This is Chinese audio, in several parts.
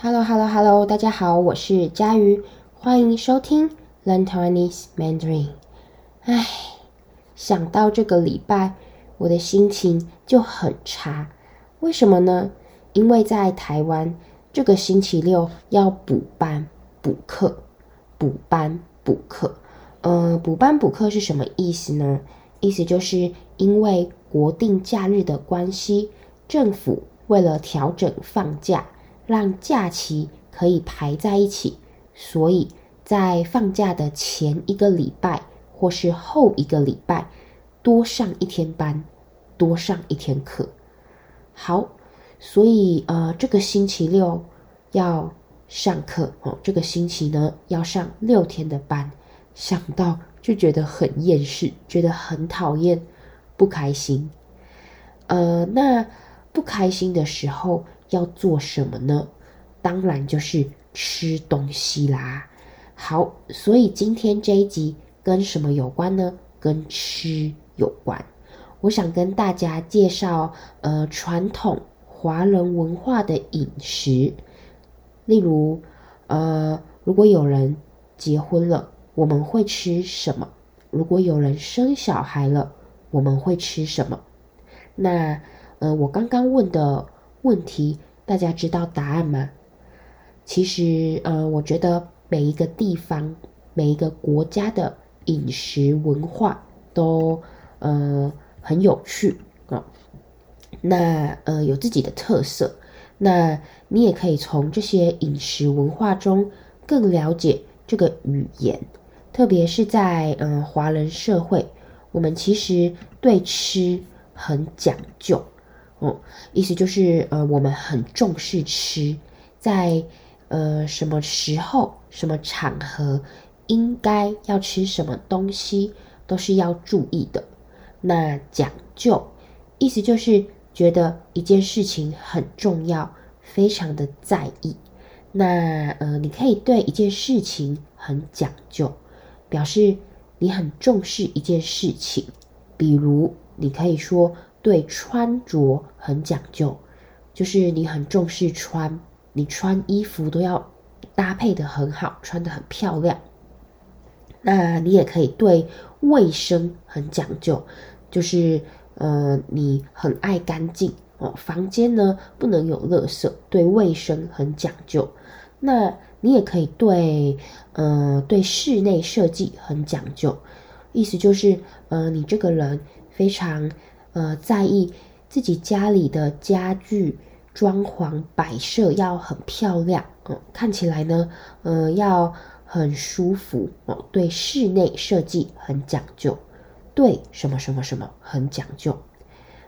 Hello，Hello，Hello，大家好，我是佳瑜，欢迎收听 Learn Taiwanese Mandarin。唉，想到这个礼拜，我的心情就很差。为什么呢？因为在台湾，这个星期六要补班补课，补班补课。呃，补班补课是什么意思呢？意思就是因为国定假日的关系，政府为了调整放假。让假期可以排在一起，所以在放假的前一个礼拜或是后一个礼拜多上一天班，多上一天课。好，所以呃，这个星期六要上课哦，这个星期呢要上六天的班，想到就觉得很厌世，觉得很讨厌，不开心。呃，那不开心的时候。要做什么呢？当然就是吃东西啦。好，所以今天这一集跟什么有关呢？跟吃有关。我想跟大家介绍，呃，传统华人文化的饮食。例如，呃，如果有人结婚了，我们会吃什么？如果有人生小孩了，我们会吃什么？那，呃，我刚刚问的。问题，大家知道答案吗？其实，呃，我觉得每一个地方、每一个国家的饮食文化都呃很有趣啊、那呃有自己的特色，那你也可以从这些饮食文化中更了解这个语言，特别是在嗯、呃、华人社会，我们其实对吃很讲究。哦，意思就是，呃，我们很重视吃，在呃什么时候、什么场合，应该要吃什么东西，都是要注意的。那讲究，意思就是觉得一件事情很重要，非常的在意。那呃，你可以对一件事情很讲究，表示你很重视一件事情。比如，你可以说。对穿着很讲究，就是你很重视穿，你穿衣服都要搭配得很好，穿得很漂亮。那你也可以对卫生很讲究，就是呃，你很爱干净哦，房间呢不能有垃圾，对卫生很讲究。那你也可以对呃，对室内设计很讲究，意思就是呃，你这个人非常。呃，在意自己家里的家具、装潢、摆设要很漂亮，嗯，看起来呢，呃，要很舒服哦。对室内设计很讲究，对什么什么什么很讲究。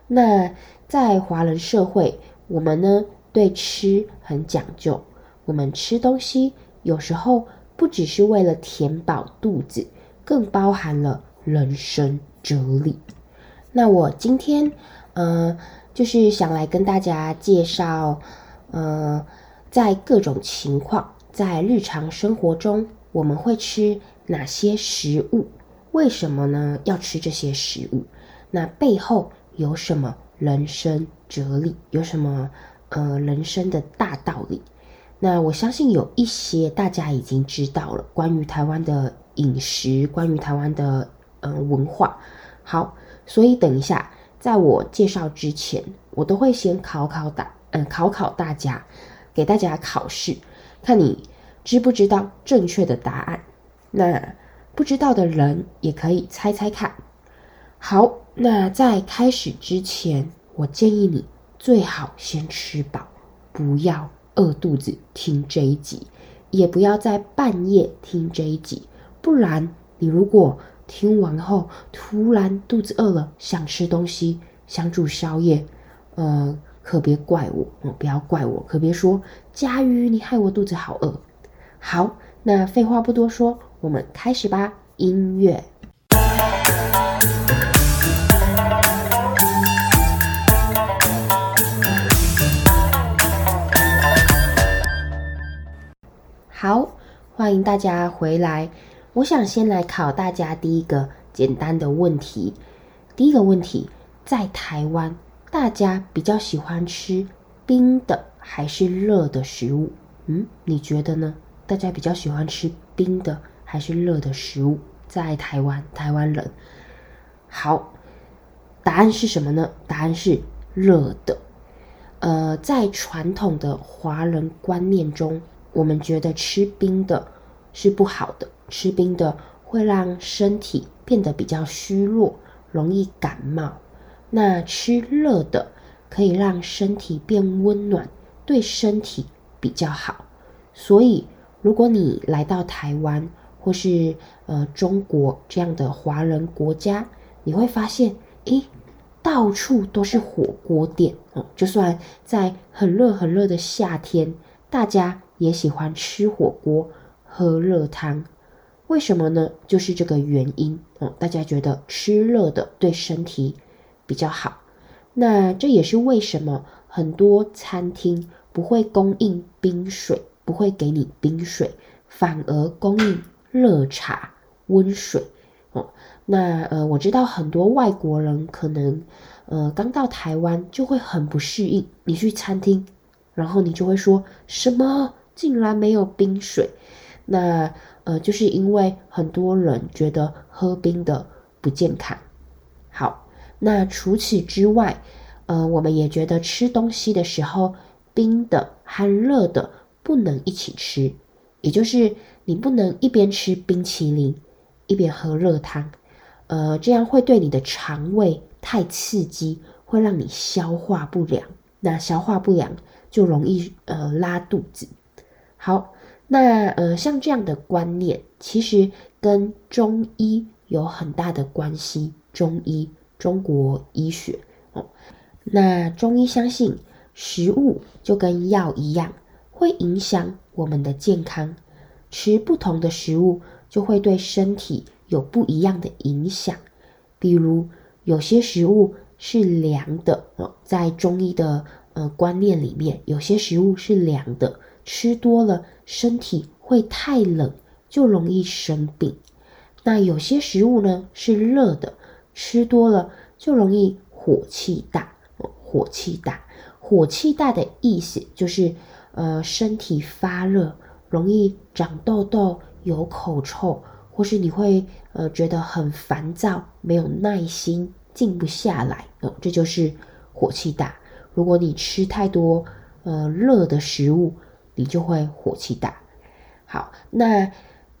那在华人社会，我们呢，对吃很讲究。我们吃东西有时候不只是为了填饱肚子，更包含了人生哲理。那我今天，呃，就是想来跟大家介绍，呃，在各种情况，在日常生活中，我们会吃哪些食物？为什么呢？要吃这些食物？那背后有什么人生哲理？有什么呃人生的大道理？那我相信有一些大家已经知道了，关于台湾的饮食，关于台湾的呃文化。好。所以等一下，在我介绍之前，我都会先考考大，嗯，考考大家，给大家考试，看你知不知道正确的答案。那不知道的人也可以猜猜看。好，那在开始之前，我建议你最好先吃饱，不要饿肚子听这一集，也不要在半夜听这一集，不然你如果。听完后，突然肚子饿了，想吃东西，想煮宵夜，呃，可别怪我，哦，不要怪我，可别说佳瑜，你害我肚子好饿。好，那废话不多说，我们开始吧。音乐。好，欢迎大家回来。我想先来考大家第一个简单的问题。第一个问题，在台湾，大家比较喜欢吃冰的还是热的食物？嗯，你觉得呢？大家比较喜欢吃冰的还是热的食物？在台湾，台湾人，好，答案是什么呢？答案是热的。呃，在传统的华人观念中，我们觉得吃冰的是不好的，吃冰的会让身体变得比较虚弱，容易感冒。那吃热的可以让身体变温暖，对身体比较好。所以，如果你来到台湾，或是呃中国这样的华人国家，你会发现，诶，到处都是火锅店哦。就算在很热很热的夏天，大家也喜欢吃火锅、喝热汤。为什么呢？就是这个原因哦。大家觉得吃热的对身体比较好。那这也是为什么很多餐厅不会供应冰水，不会给你冰水，反而供应。热茶、温水，哦，那呃，我知道很多外国人可能，呃，刚到台湾就会很不适应。你去餐厅，然后你就会说什么？竟然没有冰水？那呃，就是因为很多人觉得喝冰的不健康。好，那除此之外，呃，我们也觉得吃东西的时候，冰的和热的不能一起吃，也就是。你不能一边吃冰淇淋，一边喝热汤，呃，这样会对你的肠胃太刺激，会让你消化不良。那消化不良就容易呃拉肚子。好，那呃像这样的观念，其实跟中医有很大的关系。中医，中国医学哦，那中医相信食物就跟药一样，会影响我们的健康。吃不同的食物就会对身体有不一样的影响，比如有些食物是凉的哦，在中医的呃观念里面，有些食物是凉的，吃多了身体会太冷，就容易生病。那有些食物呢是热的，吃多了就容易火气大，火气大，火气大的意思就是呃身体发热。容易长痘痘、有口臭，或是你会呃觉得很烦躁、没有耐心、静不下来，哦，这就是火气大。如果你吃太多呃热的食物，你就会火气大。好，那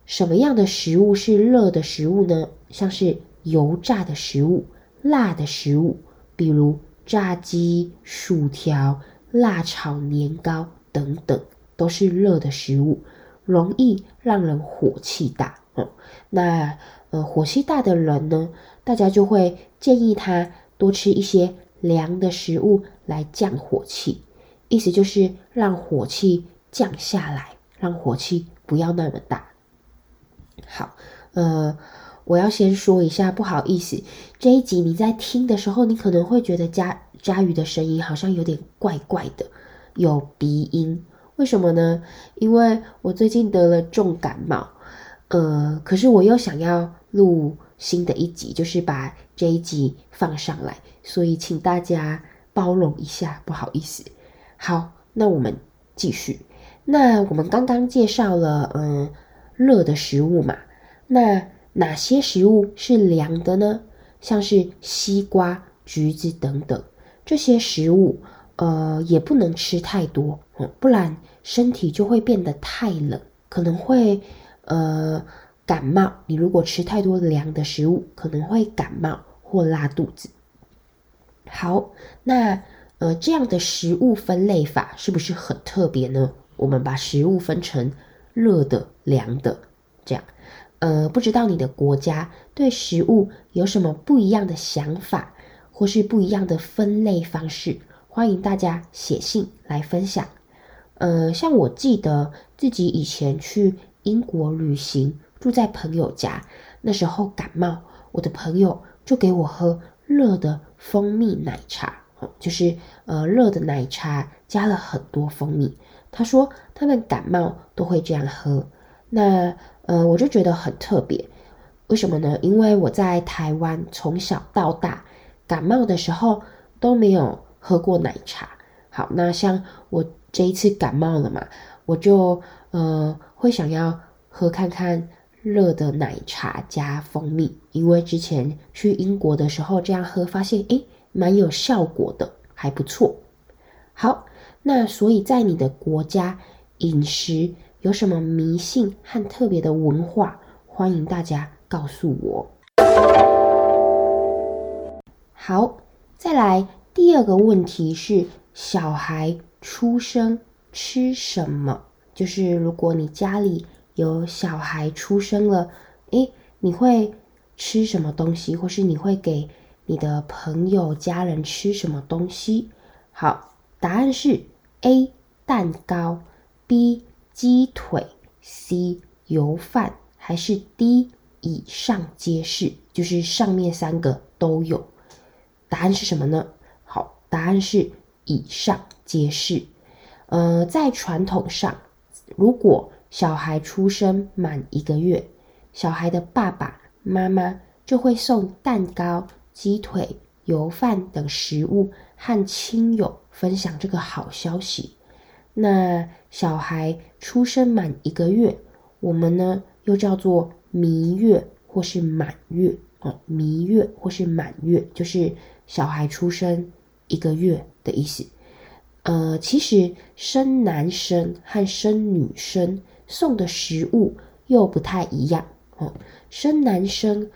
什么样的食物是热的食物呢？像是油炸的食物、辣的食物，比如炸鸡、薯条、辣炒年糕等等。都是热的食物，容易让人火气大。嗯，那呃，火气大的人呢，大家就会建议他多吃一些凉的食物来降火气，意思就是让火气降下来，让火气不要那么大。好，呃，我要先说一下，不好意思，这一集你在听的时候，你可能会觉得佳佳宇的声音好像有点怪怪的，有鼻音。为什么呢？因为我最近得了重感冒，呃，可是我又想要录新的一集，就是把这一集放上来，所以请大家包容一下，不好意思。好，那我们继续。那我们刚刚介绍了，嗯、热的食物嘛，那哪些食物是凉的呢？像是西瓜、橘子等等这些食物。呃，也不能吃太多，不然身体就会变得太冷，可能会呃感冒。你如果吃太多凉的食物，可能会感冒或拉肚子。好，那呃这样的食物分类法是不是很特别呢？我们把食物分成热的、凉的，这样。呃，不知道你的国家对食物有什么不一样的想法，或是不一样的分类方式？欢迎大家写信来分享。呃，像我记得自己以前去英国旅行，住在朋友家，那时候感冒，我的朋友就给我喝热的蜂蜜奶茶，就是呃热的奶茶加了很多蜂蜜。他说他们感冒都会这样喝。那呃我就觉得很特别，为什么呢？因为我在台湾从小到大感冒的时候都没有。喝过奶茶，好，那像我这一次感冒了嘛，我就呃会想要喝看看热的奶茶加蜂蜜，因为之前去英国的时候这样喝，发现诶蛮有效果的，还不错。好，那所以在你的国家饮食有什么迷信和特别的文化？欢迎大家告诉我。好，再来第二个问题是：小孩出生吃什么？就是如果你家里有小孩出生了，诶，你会吃什么东西？或是你会给你的朋友、家人吃什么东西？好，答案是 A 蛋糕，B 鸡腿，C 油饭。还是 D 以上皆是，就是上面三个都有。答案是什么呢？好，答案是以上皆是。呃，在传统上，如果小孩出生满一个月，小孩的爸爸妈妈就会送蛋糕、鸡腿、油饭等食物，和亲友分享这个好消息。那小孩出生满一个月，我们呢？又叫做弥月或是满月哦，弥月或是满月，就是小孩出生一个月的意思。呃，其实生男生和生女生送的食物又不太一样哦。生男生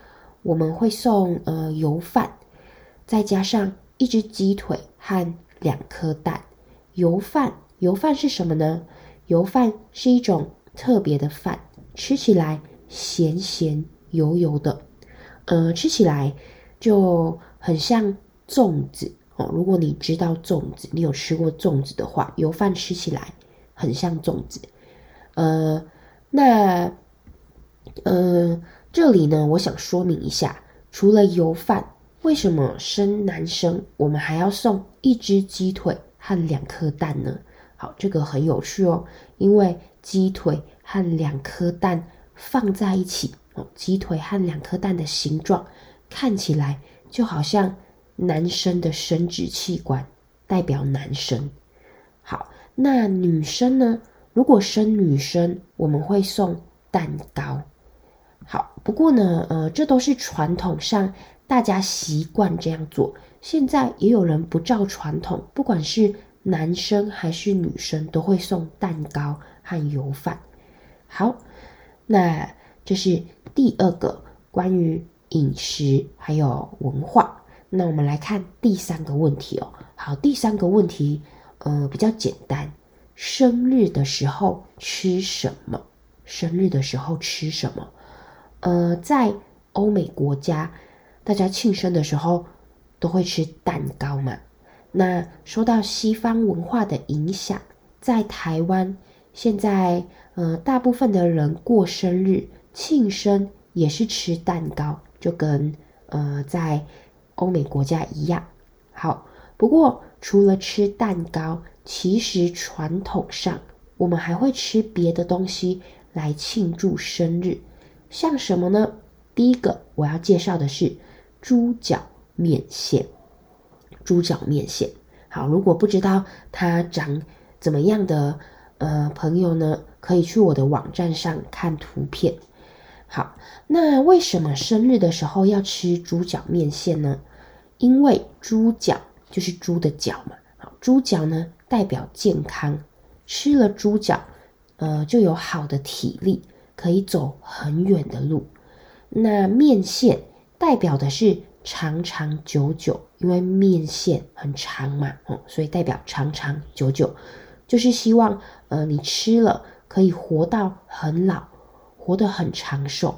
我们会送呃油饭，再加上一只鸡腿和两颗蛋。油饭，油饭是什么呢？油饭是一种特别的饭。吃起来咸咸油油的，呃，吃起来就很像粽子哦。如果你知道粽子，你有吃过粽子的话，油饭吃起来很像粽子。呃，那呃，这里呢，我想说明一下，除了油饭，为什么生男生我们还要送一只鸡腿和两颗蛋呢？好，这个很有趣哦，因为鸡腿。和两颗蛋放在一起哦，鸡腿和两颗蛋的形状看起来就好像男生的生殖器官，代表男生。好，那女生呢？如果生女生，我们会送蛋糕。好，不过呢，呃，这都是传统上大家习惯这样做。现在也有人不照传统，不管是男生还是女生，都会送蛋糕和油饭。好，那这是第二个关于饮食还有文化。那我们来看第三个问题哦。好，第三个问题，呃，比较简单。生日的时候吃什么？生日的时候吃什么？呃，在欧美国家，大家庆生的时候都会吃蛋糕嘛。那受到西方文化的影响，在台湾现在。呃，大部分的人过生日、庆生也是吃蛋糕，就跟呃在欧美国家一样。好，不过除了吃蛋糕，其实传统上我们还会吃别的东西来庆祝生日，像什么呢？第一个我要介绍的是猪脚面线。猪脚面线，好，如果不知道它长怎么样的呃朋友呢？可以去我的网站上看图片。好，那为什么生日的时候要吃猪脚面线呢？因为猪脚就是猪的脚嘛。好，猪脚呢代表健康，吃了猪脚，呃，就有好的体力，可以走很远的路。那面线代表的是长长久久，因为面线很长嘛，哦，所以代表长长久久，就是希望呃你吃了。可以活到很老，活得很长寿，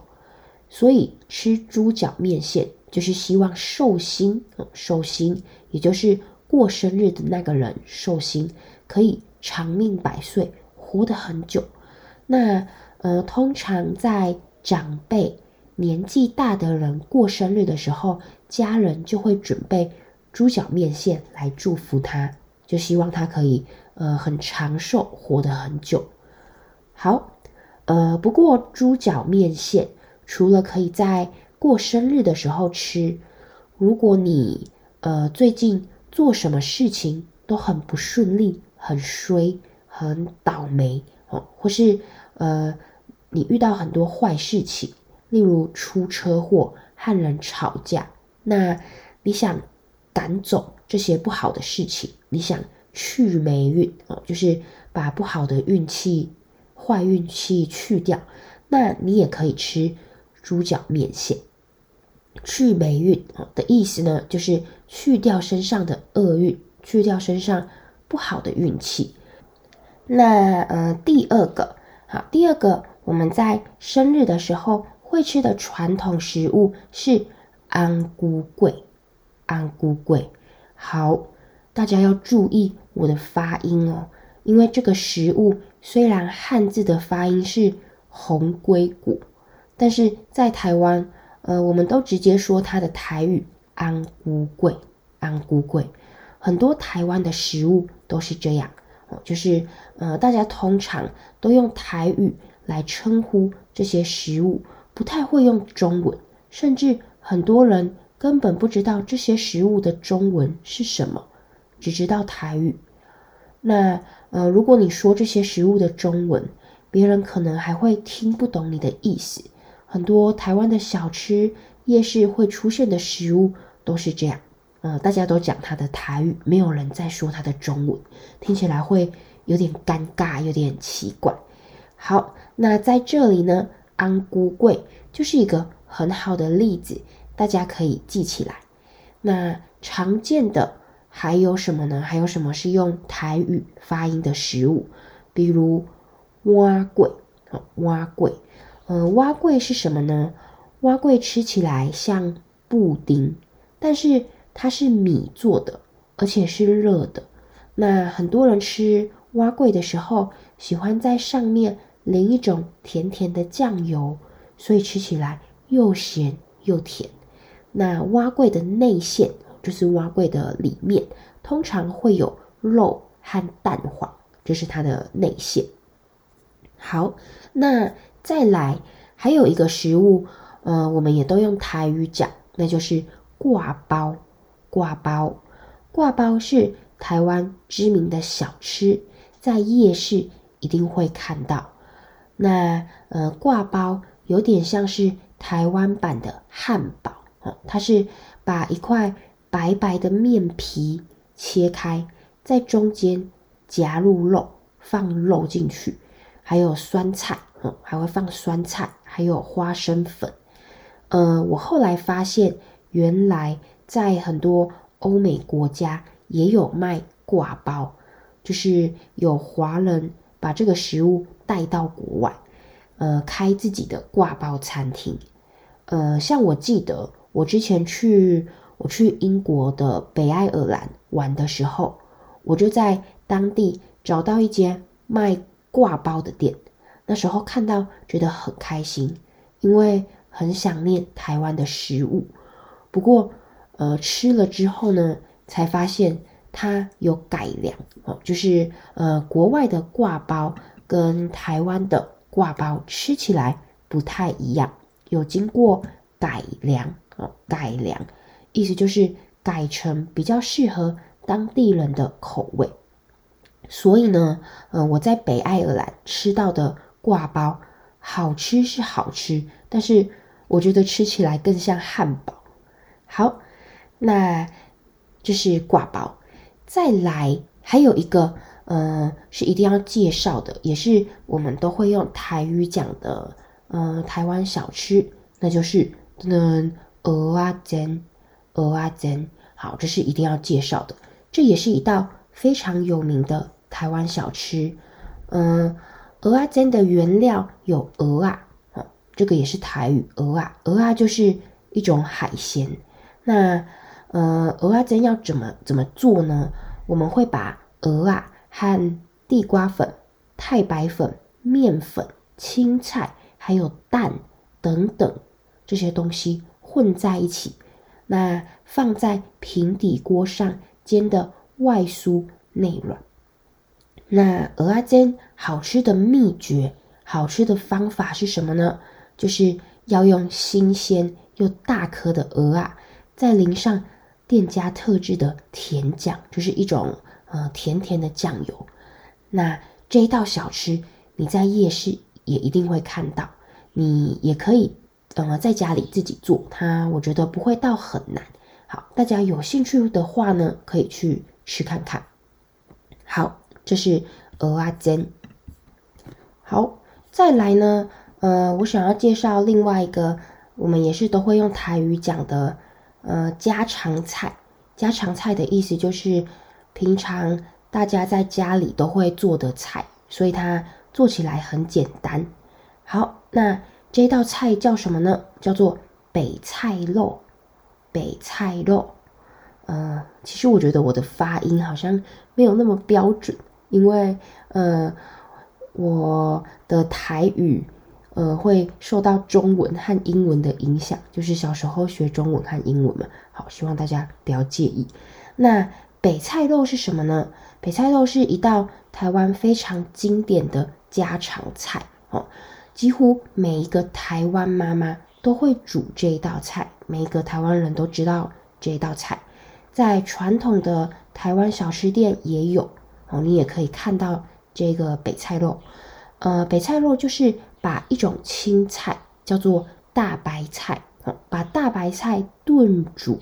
所以吃猪脚面线就是希望寿星，寿星也就是过生日的那个人，寿星可以长命百岁，活得很久。那呃，通常在长辈年纪大的人过生日的时候，家人就会准备猪脚面线来祝福他，就希望他可以呃很长寿，活得很久。好，呃，不过猪脚面线除了可以在过生日的时候吃，如果你呃最近做什么事情都很不顺利、很衰、很倒霉，哦，或是呃你遇到很多坏事情，例如出车祸、和人吵架，那你想赶走这些不好的事情，你想去霉运哦，就是把不好的运气、坏运气去掉，那你也可以吃猪脚面线。去霉运啊的意思呢，就是去掉身上的厄运，去掉身上不好的运气。那呃，第二个好，第二个我们在生日的时候会吃的传统食物是安菇桂，安菇桂。好，大家要注意我的发音哦，因为这个食物虽然汉字的发音是红龟骨，但是在台湾。呃，我们都直接说它的台语“安菇桂”，安菇桂，很多台湾的食物都是这样，就是呃，大家通常都用台语来称呼这些食物，不太会用中文，甚至很多人根本不知道这些食物的中文是什么，只知道台语。那呃，如果你说这些食物的中文，别人可能还会听不懂你的意思。很多台湾的小吃、夜市会出现的食物都是这样，呃，大家都讲它的台语，没有人在说它的中文，听起来会有点尴尬，有点奇怪。好，那在这里呢，安菇粿就是一个很好的例子，大家可以记起来。那常见的还有什么呢？还有什么是用台语发音的食物？比如蛙桂，好，碗粿。呃，蛙桂是什么呢？蛙桂吃起来像布丁，但是它是米做的，而且是热的。那很多人吃蛙桂的时候，喜欢在上面淋一种甜甜的酱油，所以吃起来又咸又甜。那蛙桂的内馅，就是蛙桂的里面，通常会有肉和蛋黄，这是它的内馅。好，那。再来，还有一个食物，呃，我们也都用台语讲，那就是挂包。挂包，挂包是台湾知名的小吃，在夜市一定会看到。那呃，挂包有点像是台湾版的汉堡，哦，它是把一块白白的面皮切开，在中间夹入肉，放肉进去，还有酸菜。嗯，还会放酸菜，还有花生粉。呃，我后来发现，原来在很多欧美国家也有卖挂包，就是有华人把这个食物带到国外，呃，开自己的挂包餐厅。呃，像我记得我之前去我去英国的北爱尔兰玩的时候，我就在当地找到一间卖挂包的店。那时候看到觉得很开心，因为很想念台湾的食物。不过，呃，吃了之后呢，才发现它有改良哦，就是呃，国外的挂包跟台湾的挂包吃起来不太一样，有经过改良哦，改良，意思就是改成比较适合当地人的口味。所以呢，呃，我在北爱尔兰吃到的。挂包好吃是好吃，但是我觉得吃起来更像汉堡。好，那这是挂包。再来还有一个，呃，是一定要介绍的，也是我们都会用台语讲的，呃，台湾小吃，那就是嗯，蚵仔煎，蚵仔煎。好，这是一定要介绍的，这也是一道非常有名的台湾小吃，嗯、蚵仔煎的原料有蚵仔，哦，这个也是台语。蚵啊，蚵啊就是一种海鲜。那呃，蚵仔煎要怎么怎么做呢？我们会把蚵啊和地瓜粉、太白粉、面粉、青菜还有蛋等等这些东西混在一起，那放在平底锅上煎的外酥内软。那蚵仔煎好吃的秘诀，好吃的方法是什么呢？就是要用新鲜又大颗的蚵啊，再淋上店家特制的甜酱，就是一种呃甜甜的酱油。那这一道小吃你在夜市也一定会看到。你也可以，呃，在家里自己做它，我觉得不会到很难。好，大家有兴趣的话呢，可以去吃看看。好，这是蚵仔煎。好，再来呢，呃，我想要介绍另外一个，我们也是都会用台语讲的，呃，家常菜。家常菜的意思就是平常大家在家里都会做的菜，所以它做起来很简单。好，那这道菜叫什么呢？叫做北菜肉。北菜肉，呃，其实我觉得我的发音好像没有那么标准，因为呃，我的台语呃会受到中文和英文的影响，就是小时候学中文和英文嘛。好，希望大家不要介意。那北菜肉是什么呢？北菜肉是一道台湾非常经典的家常菜哦，几乎每一个台湾妈妈都会煮这一道菜。每一个台湾人都知道这一道菜，在传统的台湾小吃店也有哦，你也可以看到这个北菜肉。呃，北菜肉就是把一种青菜叫做大白菜，哦，把大白菜炖煮，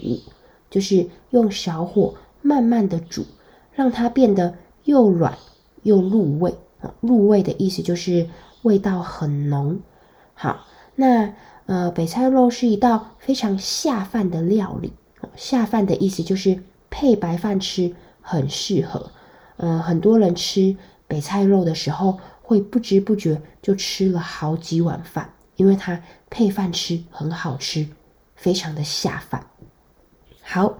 就是用小火慢慢的煮，让它变得又软又入味。入味的意思就是味道很浓。好，那。呃，北菜肉是一道非常下饭的料理。下饭的意思就是配白饭吃很适合。呃，很多人吃北菜肉的时候，会不知不觉就吃了好几碗饭，因为它配饭吃很好吃，非常的下饭。好，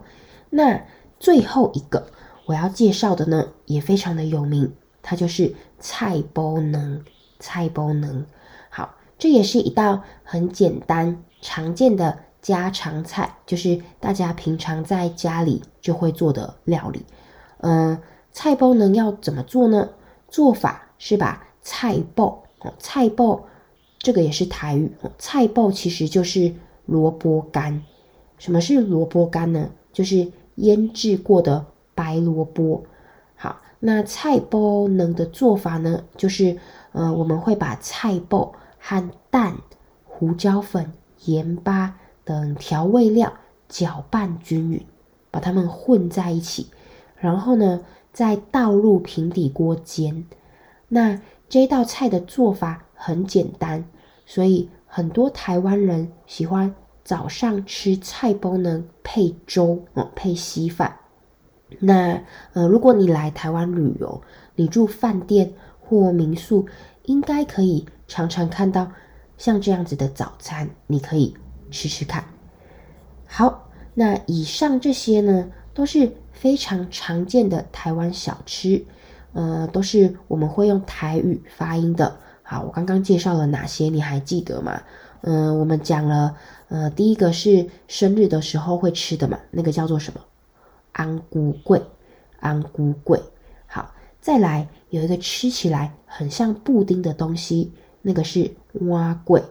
那最后一个我要介绍的呢，也非常的有名，它就是菜包能。菜包能。好。这也是一道很简单、常见的家常菜，就是大家平常在家里就会做的料理。嗯、菜包能要怎么做呢？做法是把菜脯，菜脯这个也是台语，菜脯其实就是萝卜干。什么是萝卜干呢？就是腌制过的白萝卜。好，那菜包能的做法呢，就是呃，我们会把菜脯。和蛋、胡椒粉、盐巴等调味料搅拌均匀，把它们混在一起，然后呢，再倒入平底锅煎。那这道菜的做法很简单，所以很多台湾人喜欢早上吃菜包呢配粥，嗯，配稀饭。那呃，如果你来台湾旅游，你住饭店或民宿，应该可以。常常看到像这样子的早餐，你可以吃吃看。好，那以上这些呢，都是非常常见的台湾小吃，呃，都是我们会用台语发音的。好，我刚刚介绍了哪些，你还记得吗？嗯、我们讲了，呃，第一个是生日的时候会吃的嘛，那个叫做什么？安菇桂，安菇桂。好，再来有一个吃起来很像布丁的东西。那个是蛙桂，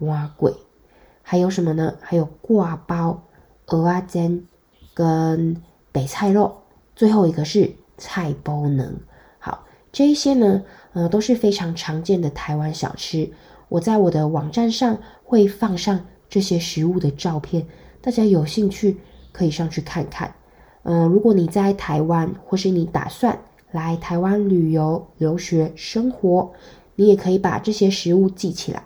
蛙桂，还有什么呢？还有挂包、蚵仔煎跟白菜肉，最后一个是菜包能。这一些呢，呃，都是非常常见的台湾小吃。我在我的网站上会放上这些食物的照片，大家有兴趣可以上去看看。嗯、如果你在台湾，或是你打算来台湾旅游、留学、生活。你也可以把这些食物记起来，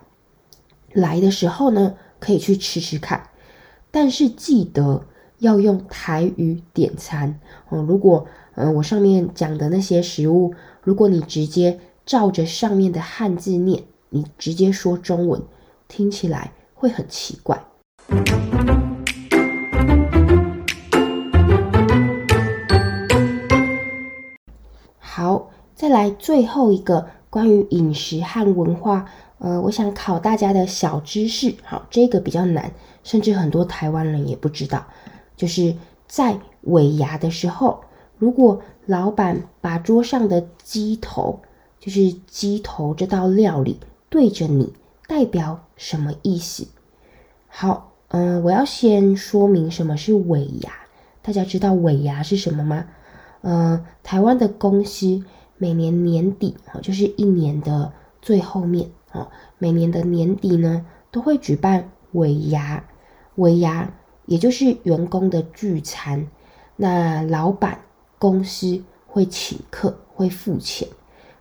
来的时候呢，可以去吃吃看。但是记得要用台语点餐哦。如果嗯、我上面讲的那些食物，如果你直接照着上面的汉字念，你直接说中文，听起来会很奇怪。好，再来最后一个。关于饮食和文化，呃，我想考大家的小知识，好，这个比较难，甚至很多台湾人也不知道，就是在尾牙的时候，如果老板把桌上的鸡头，就是鸡头这道料理对着你，代表什么意思？好，嗯、我要先说明什么是尾牙，大家知道尾牙是什么吗？嗯，台湾的公司。每年年底啊，就是一年的最后面啊，每年的年底呢，都会举办尾牙，尾牙也就是员工的聚餐。那老板公司会请客，会付钱。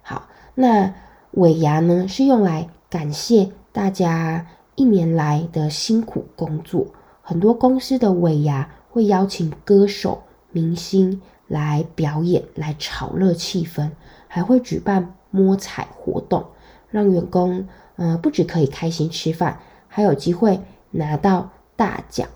好，那尾牙呢，是用来感谢大家一年来的辛苦工作。很多公司的尾牙会邀请歌手、明星来表演，来炒热气氛，还会举办摸彩活动，让员工呃不只可以开心吃饭，还有机会拿到大奖。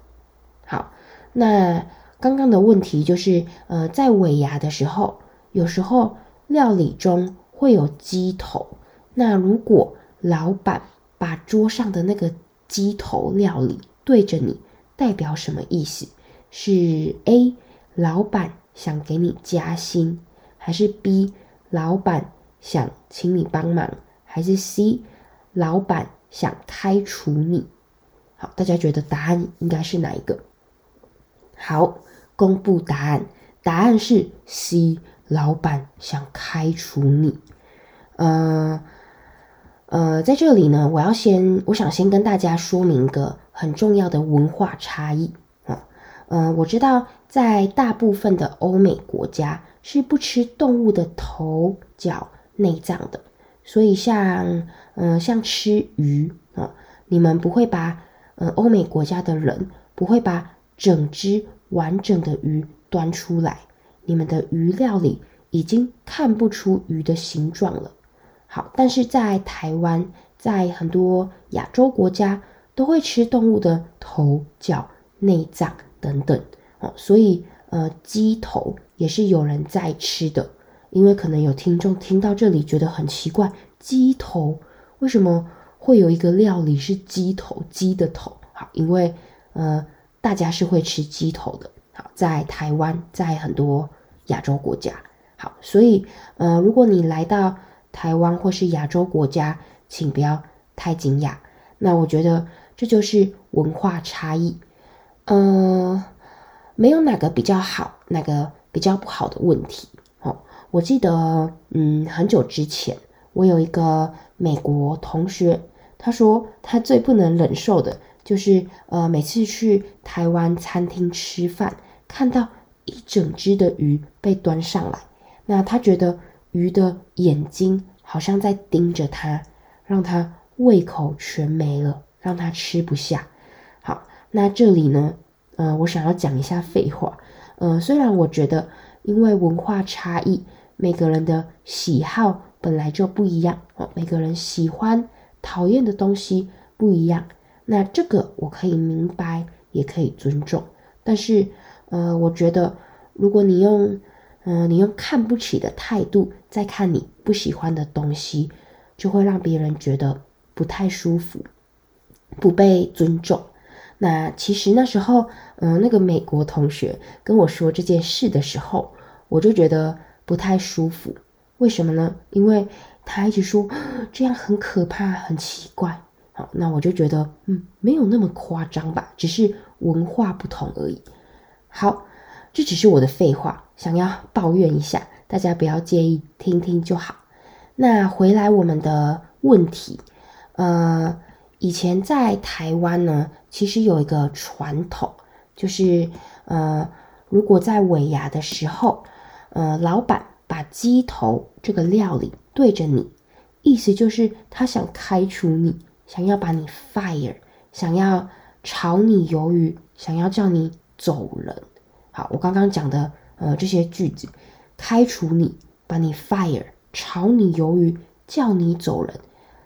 好，那刚刚的问题就是呃，在尾牙的时候，有时候料理中会有鸡头，那如果老板把桌上的那个鸡头料理对着你，代表什么意思？是 A 老板想给你加薪，还是 B 老板想请你帮忙，还是 C 老板想开除你？好，大家觉得答案应该是哪一个？好，公布答案，答案是 C 老板想开除你。呃呃，在这里呢，我要先，我想先跟大家说明一个。很重要的文化差异啊，嗯、我知道在大部分的欧美国家是不吃动物的头、脚、内脏的，所以像嗯、像吃鱼啊，你们不会把呃欧美国家的人不会把整只完整的鱼端出来，你们的鱼料理已经看不出鱼的形状了。好，但是在台湾，在很多亚洲国家。都会吃动物的头、脚、内脏等等哦，所以呃，鸡头也是有人在吃的。因为可能有听众听到这里觉得很奇怪，鸡头为什么会有一个料理是鸡头？鸡的头？好，因为呃，大家是会吃鸡头的。好，在台湾，在很多亚洲国家，好，所以呃，如果你来到台湾或是亚洲国家，请不要太惊讶。那我觉得。这就是文化差异，呃，没有哪个比较好，哪个比较不好的问题。哦，我记得，嗯，很久之前，我有一个美国同学，他说他最不能忍受的就是，呃，每次去台湾餐厅吃饭，看到一整只的鱼被端上来，那他觉得鱼的眼睛好像在盯着他，让他胃口全没了。让他吃不下。好，那这里呢，呃，我想要讲一下废话。呃，虽然我觉得，因为文化差异，每个人的喜好本来就不一样哦，每个人喜欢、讨厌的东西不一样。那这个我可以明白，也可以尊重。但是，呃，我觉得，如果你用，嗯、你用看不起的态度在看你不喜欢的东西，就会让别人觉得不太舒服。不被尊重，那其实那时候，嗯、那个美国同学跟我说这件事的时候，我就觉得不太舒服。为什么呢？因为他一直说 这样很可怕、很奇怪。那我就觉得，嗯，没有那么夸张吧，只是文化不同而已。好，这只是我的废话，想要抱怨一下，大家不要介意，听听就好。那回来我们的问题，呃。以前在台湾呢，其实有一个传统，就是呃，如果在尾牙的时候，呃，老板把鸡头这个料理对着你，意思就是他想开除你，想要把你 fire，想要炒你鱿鱼，想要叫你走人。好，我刚刚讲的呃这些句子，开除你，把你 fire，炒你鱿鱼，叫你走人，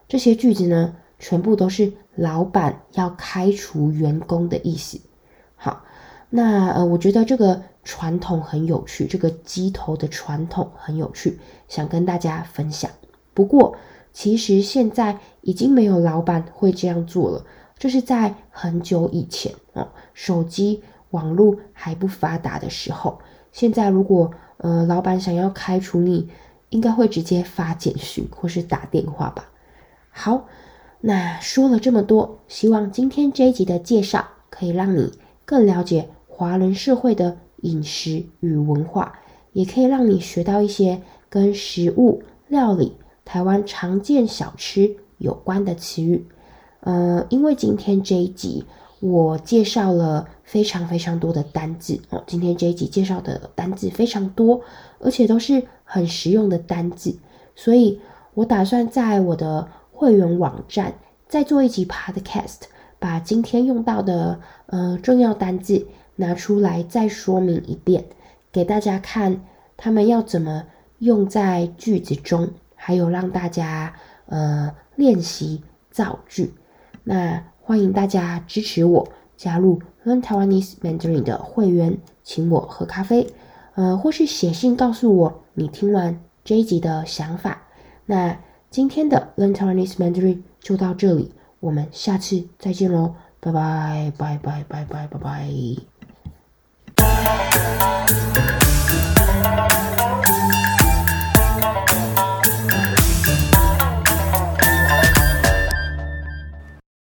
这些句子呢，全部都是老板要开除员工的意思。好，那呃，我觉得这个传统很有趣，这个鸡头的传统很有趣，想跟大家分享。不过，其实现在已经没有老板会这样做了。这是在很久以前哦，手机网络还不发达的时候。现在如果呃老板想要开除你，应该会直接发简讯 或是打电话吧。好。那说了这么多，希望今天这一集的介绍可以让你更了解华人社会的饮食与文化，也可以让你学到一些跟食物、料理台湾常见小吃有关的词语。呃，因为今天这一集我介绍了非常非常多的单字哦，今天这一集介绍的单字非常多，而且都是很实用的单字，所以我打算在我的会员网站再做一集 Podcast，把今天用到的呃重要单字拿出来再说明一遍，给大家看他们要怎么用在句子中，还有让大家呃练习造句。那欢迎大家支持我，加入 Learn Taiwanese Mandarin 的会员，请我喝咖啡，呃，或是写信告诉我你听完这一集的想法。那今天的 Learn Taiwanese Mandarin 就到这里，我们下次再见喽，拜拜拜拜拜拜拜拜。